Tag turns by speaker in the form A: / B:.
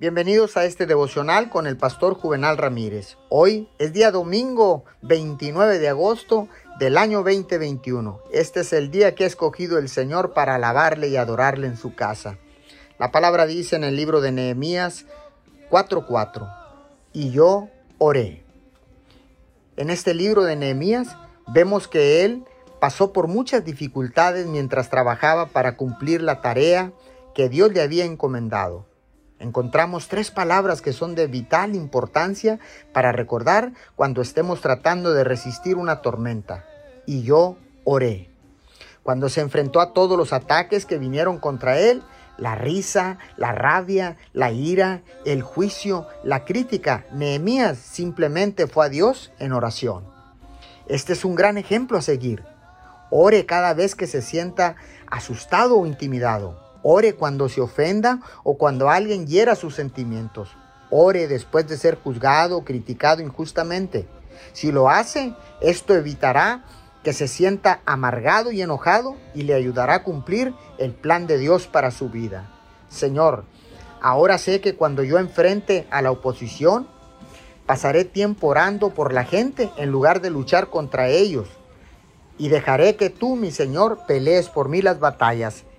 A: Bienvenidos a este devocional con el pastor Juvenal Ramírez. Hoy es día domingo 29 de agosto del año 2021. Este es el día que ha escogido el Señor para alabarle y adorarle en su casa. La palabra dice en el libro de Nehemías 4:4, y yo oré. En este libro de Nehemías vemos que él pasó por muchas dificultades mientras trabajaba para cumplir la tarea que Dios le había encomendado. Encontramos tres palabras que son de vital importancia para recordar cuando estemos tratando de resistir una tormenta. Y yo oré. Cuando se enfrentó a todos los ataques que vinieron contra él, la risa, la rabia, la ira, el juicio, la crítica, Nehemías simplemente fue a Dios en oración. Este es un gran ejemplo a seguir. Ore cada vez que se sienta asustado o intimidado. Ore cuando se ofenda o cuando alguien hiera sus sentimientos. Ore después de ser juzgado o criticado injustamente. Si lo hace, esto evitará que se sienta amargado y enojado y le ayudará a cumplir el plan de Dios para su vida. Señor, ahora sé que cuando yo enfrente a la oposición, pasaré tiempo orando por la gente en lugar de luchar contra ellos. Y dejaré que tú, mi Señor, pelees por mí las batallas